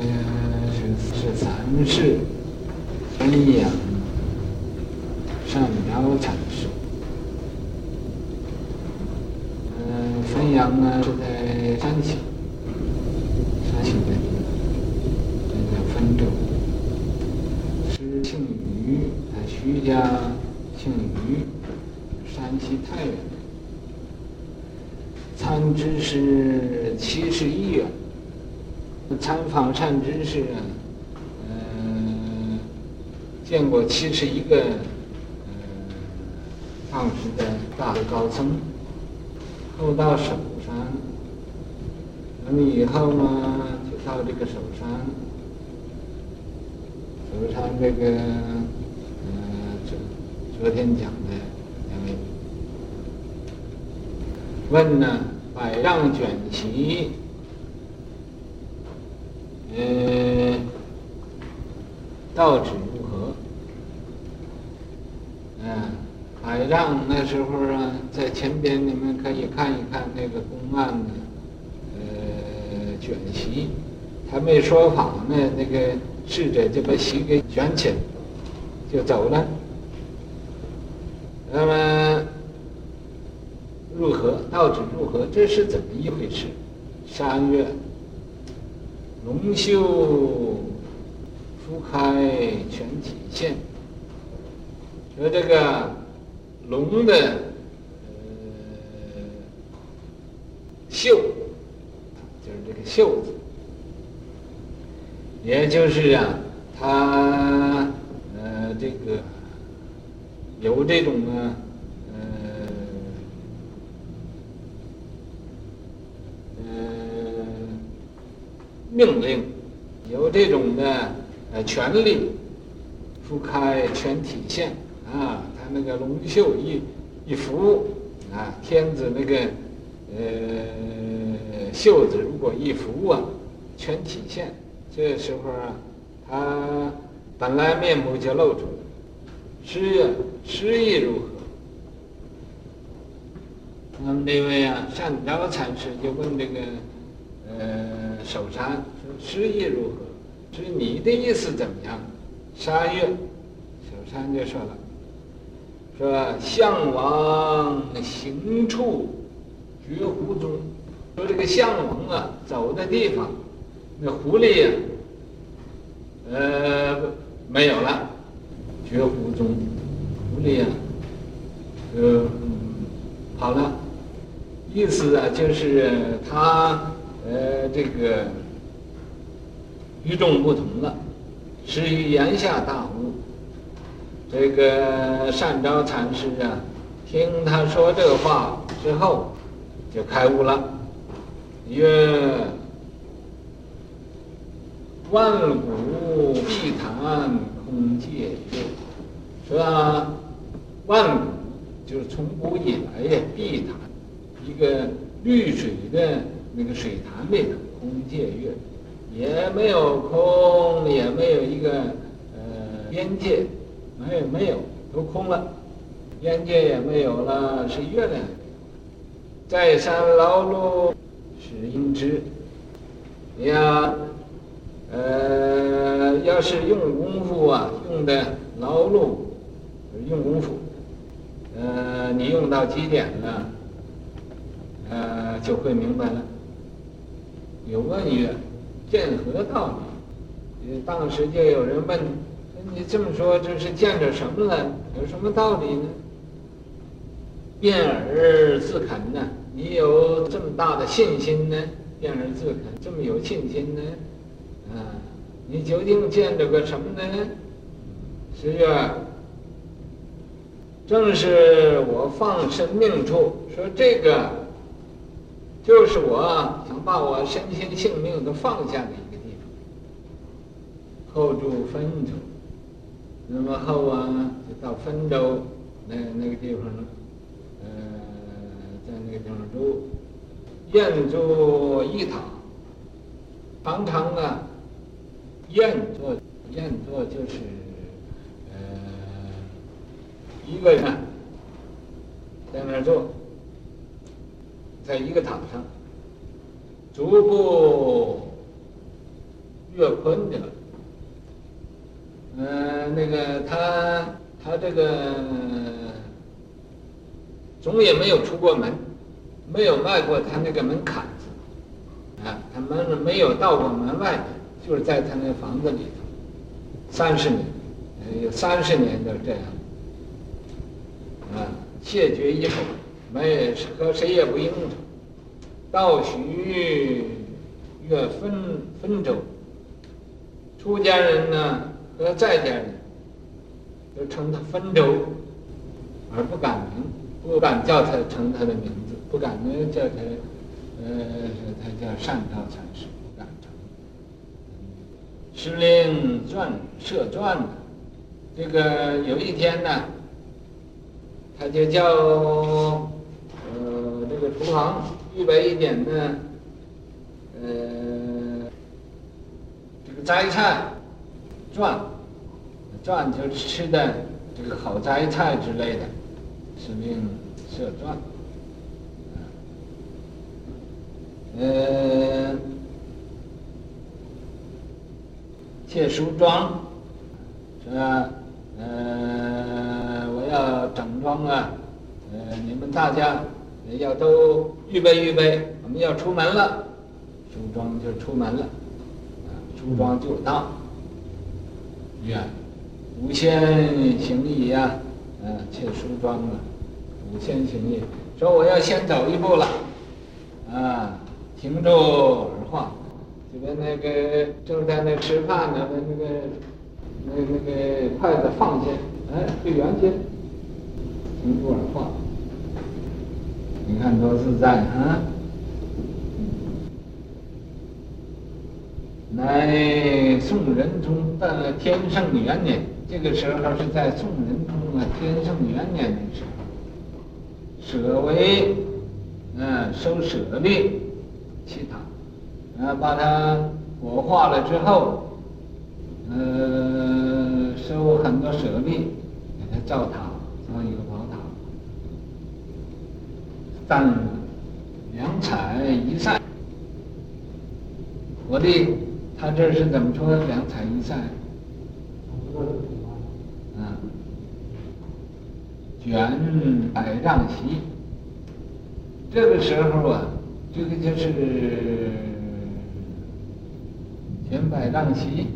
呃，是是禅师汾阳善昭禅师。嗯，汾阳呢是在山西，山西的地方，那个汾州。是姓于，他徐家姓于，山西太原。参知识七十一员，参访善知识啊，嗯，见过七十一个嗯当时的大的高僧，后到首山，那么以后嘛，就到这个首山，首山这个嗯昨昨天讲的两位，问呢？百丈卷席，呃，道旨如何？嗯、呃，百丈那时候啊，在前边你们可以看一看那个公案的，呃，卷席，还没说法呢，那个侍者就把席给卷起来，就走了。那么。如何？道旨如何？这是怎么一回事？三月龙秀初开全体现，说这个龙的呃袖，就是这个袖子，也就是啊，它呃这个有这种呢。命令有这种的呃权力，铺开全体现啊，他那个龙袖一一拂啊，天子那个呃袖子如果一拂啊，全体现，这时候啊，他本来面目就露出来，诗啊诗意如何？那么这位啊善昭禅师就问这个。呃，首山说诗意如何？至于你的意思怎么样？山岳，首山就说了，说项王行处绝湖中，说这个项王啊走的地方，那狐狸呀、啊，呃，没有了，绝湖中，狐狸呀、啊，呃，跑了，意思啊就是他。呃，这个与众不同了，是于言下大悟。这个善昭禅师啊，听他说这话之后，就开悟了。曰：万古碧潭空界月，说万古就是从古以来呀，碧潭一个绿水的。那个水潭里头，空界月，也没有空，也没有一个呃边界，没有没有，都空了，边界也没有了，是月亮。在山劳碌是应知，你要呃要是用功夫啊，用的劳碌，用功夫，呃你用到极点了，呃就会明白了。有问曰：“见何道理？”当时就有人问：“你这么说，这是见着什么了？有什么道理呢？”辩而自肯呢？你有这么大的信心呢？辩而自肯，这么有信心呢？啊，你究竟见着个什么呢？十月：“正是我放生命处。”说这个。就是我想把我身心性命都放下的一个地方。后住汾州，那么后啊，就到汾州那那个地方了。呃，在那个地方住，宴住一堂，常常啊，宴坐宴坐就是呃一个人在那儿坐。在一个堂上，逐步越坤的。嗯、那个他他这个总也没有出过门，没有迈过他那个门槛子，啊，他门没有到过门外，就是在他那房子里头，三十年，有三十年都这样，啊，谢绝以后，没和谁也不应酬，到许月分分州，出家人呢。和在家人都称他分州，而不敢名，不敢叫他称他的名字，不敢呢叫他，呃，他叫善道禅师，不敢称。时令传设传，这个有一天呢，他就叫厨房预备一点呢，呃这个斋菜。转，转就吃的这个好斋菜之类的，时令设饌。呃，切梳妆，是吧呃我要整装啊，呃你们大家要都预备预备，我们要出门了，梳妆就出门了，啊梳妆就到。愿五仙行礼呀，嗯，切梳妆了，五仙行礼，说我要先走一步了，啊，停住而话，这个那个正在那吃饭呢，那个那那个筷子放下，哎，对圆肩，停住而话，你看多自在啊！来宋仁宗的天圣元年，这个时候是在宋仁宗啊天圣元年的时候，舍为嗯收舍利弃塔，啊把它火化了之后，呃收很多舍利给它造塔，造一个宝塔，但两彩一散，我的。他这是怎么说？两彩一赛，啊，卷百丈席。这个时候啊，这个就是卷百丈席。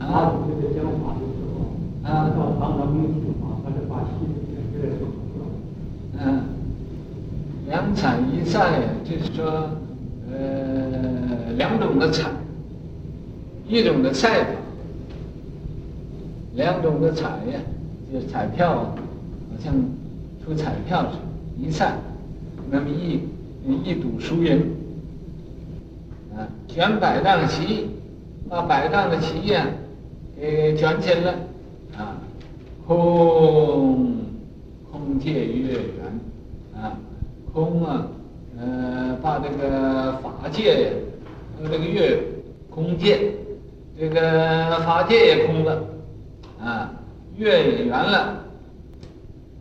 啊。啊。嗯，赛，就是说。呃，两种的彩，一种的赛法，两种的彩呀，就是彩票，好像出彩票似的，一赛，那么一一赌输赢，啊，卷百丈旗，把百丈的旗呀，给卷起来，啊，空空界月圆，啊，空啊。那，个法界和这个月空界，这个法界也空了，啊，月也圆了，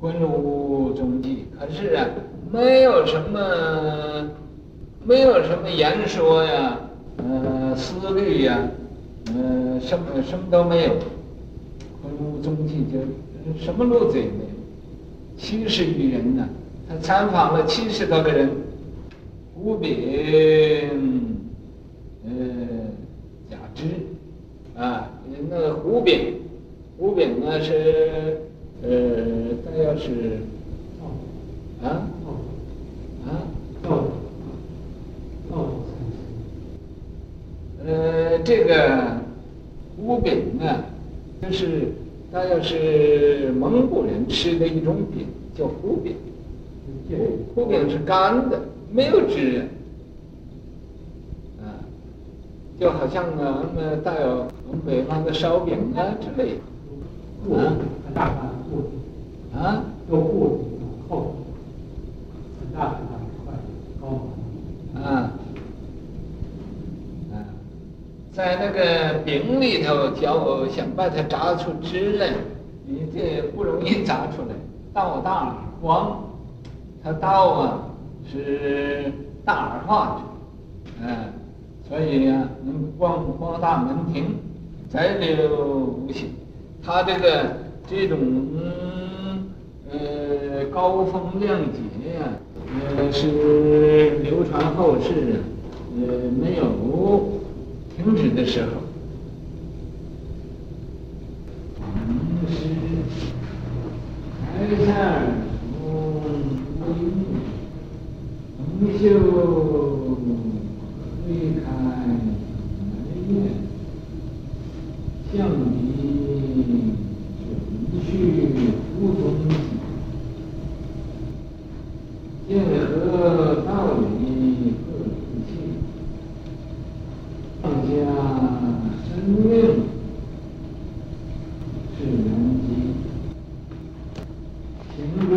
浑无踪迹。可是啊，没有什么，没有什么言说呀，呃，思虑呀，呃，什么什么都没有，浑无踪迹，就什么路子也没有。七十余人呢，他参访了七十多个人。壶柄，呃，假肢，啊，那个壶柄，胡柄呢是，呃，它要是，啊，啊，呃，这个胡饼呢，就是它要是蒙古人吃的一种饼，叫胡饼，胡饼是干的。没有汁，啊，就好像啊，那么带有我们北方的烧饼啊之类的，啊，很大块布，啊，都布底厚，很大很大一块高嘛，啊，啊，在那个饼里头，叫想把它炸出汁来，你这不容易炸出来，道大而光，它道啊。是大而化之，嗯，所以呀、能光光大门庭，载流无形。他这个这种呃高风亮节呀、呃是流传后世啊，呃没有停止的时候。开善无就离开门面，象鼻准去无踪迹，见合道理各自性，放下生命。不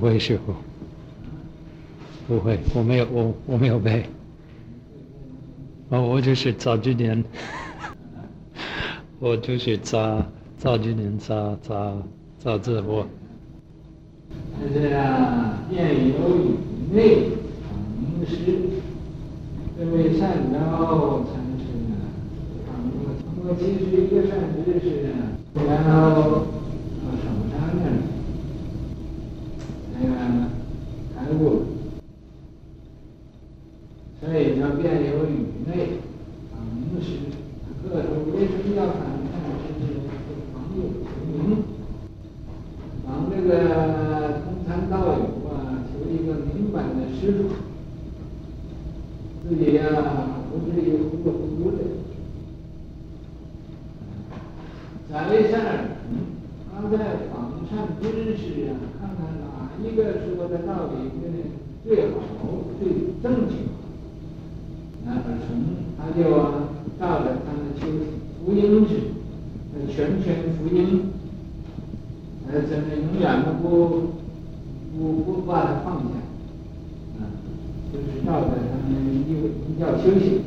会师父，不会，我没有，我我没有背。哦，我就是早几年，我就是早早几年早早早自我。这是啊，辩有语内常识，这位善导禅师啊，通过其实一个善知识啊，然后。所以叫辩有语内常识，各种为什么要谈善知识？防有求名，防这个通参道友啊，求一个明白的师傅，自己呀、啊、不至于糊里糊涂的。在善，他在访善知识啊，看看哪一个说的道理最好、最正确。那么从他就照着他的修福音是，全全福音，呃，真的永远都不不不把它放下，啊，就是照着他们一一教修行。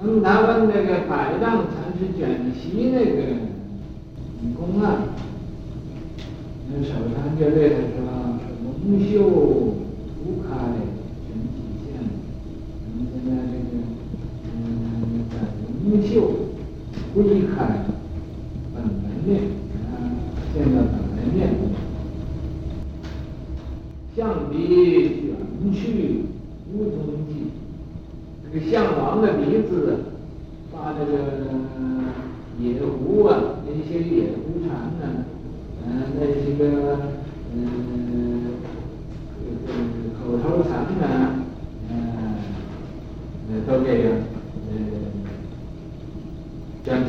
那么他问那个百丈禅师卷席那个女工啊，那手上就对他说：“蒙羞无开。”明秀不离开本来面，啊，见到本来面，象鼻卷去无踪迹，这个象王的鼻子，把这个野狐啊，那些野狐蝉呢，嗯、那些个嗯，这个口头禅呢，嗯、呃，都给啊。捐走，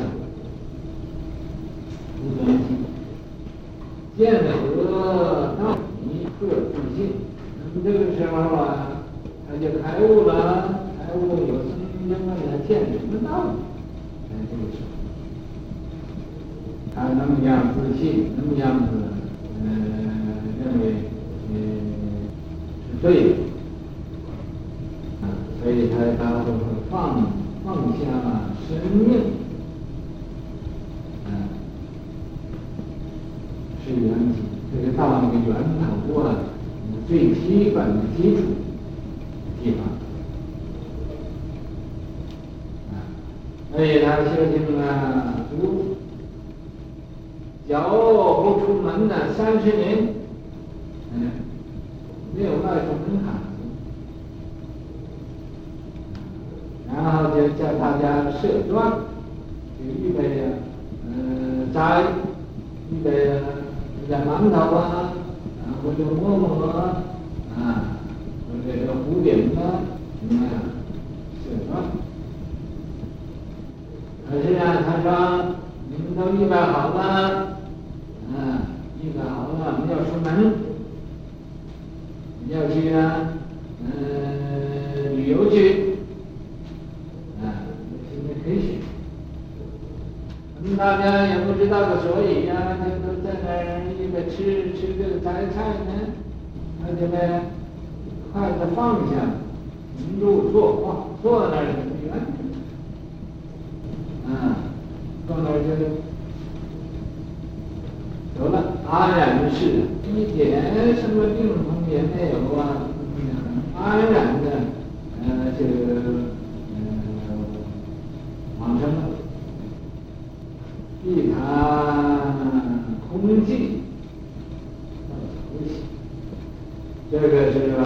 无踪迹，见得道理各自信。那么这个时候啊，他就开悟了，开悟有生命的话，他见什么道理？哎，这个时候，他那么样自信，那么样子，嗯、呃，认为，嗯、呃，是对的，啊，所以他他都会放放下生命。是缘起，这个到那个源头啊，最基本的基础地方，所以他修行啊，足脚不出门的，三十年，嗯，没有迈出门槛，然后就叫大家设庄，就预备着，嗯，斋，馒头啊，啊或者馍馍啊，啊或者这个糊饼啊，什么呀，是吧？可是啊，他说你们都预备好了，大家也不知道个所以呀、啊，就都在那儿一个吃吃这个斋菜呢，那就呢筷子放下，入坐哇，坐那儿你看，啊，坐那儿就得了，安然的是一点什么病痛也没有啊，安然的，呃，就呃往生了，一谈空寂。这个是